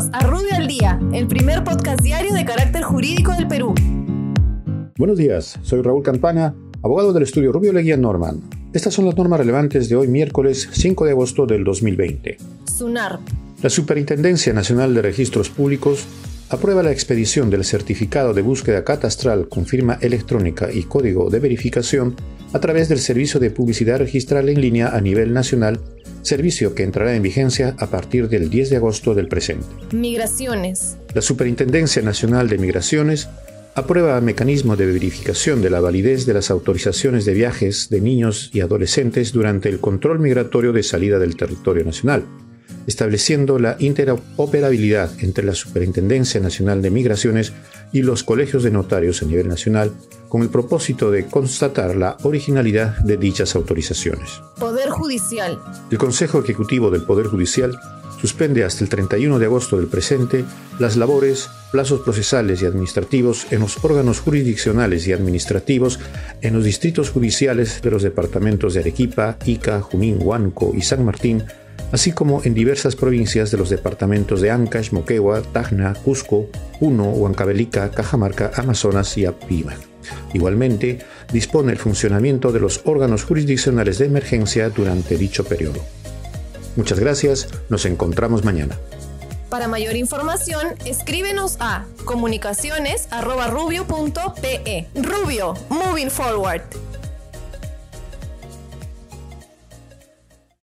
Bienvenidos a Rubio al Día, el primer podcast diario de carácter jurídico del Perú. Buenos días, soy Raúl Campana, abogado del estudio Rubio Leguía Norman. Estas son las normas relevantes de hoy miércoles 5 de agosto del 2020. SUNAR. La Superintendencia Nacional de Registros Públicos aprueba la expedición del certificado de búsqueda catastral con firma electrónica y código de verificación a través del Servicio de Publicidad Registral en línea a nivel nacional servicio que entrará en vigencia a partir del 10 de agosto del presente. Migraciones. La Superintendencia Nacional de Migraciones aprueba mecanismo de verificación de la validez de las autorizaciones de viajes de niños y adolescentes durante el control migratorio de salida del territorio nacional, estableciendo la interoperabilidad entre la Superintendencia Nacional de Migraciones y los colegios de notarios a nivel nacional con el propósito de constatar la originalidad de dichas autorizaciones. Poder Judicial. El Consejo Ejecutivo del Poder Judicial suspende hasta el 31 de agosto del presente las labores, plazos procesales y administrativos en los órganos jurisdiccionales y administrativos en los distritos judiciales de los departamentos de Arequipa, Ica, Junín, Huánuco y San Martín, así como en diversas provincias de los departamentos de Ancash, Moquegua, Tacna, Cusco, Puno, Huancavelica, Cajamarca, Amazonas y Apurímac. Igualmente, dispone el funcionamiento de los órganos jurisdiccionales de emergencia durante dicho periodo. Muchas gracias, nos encontramos mañana. Para mayor información, escríbenos a comunicaciones.rubio.pe. Rubio, moving forward.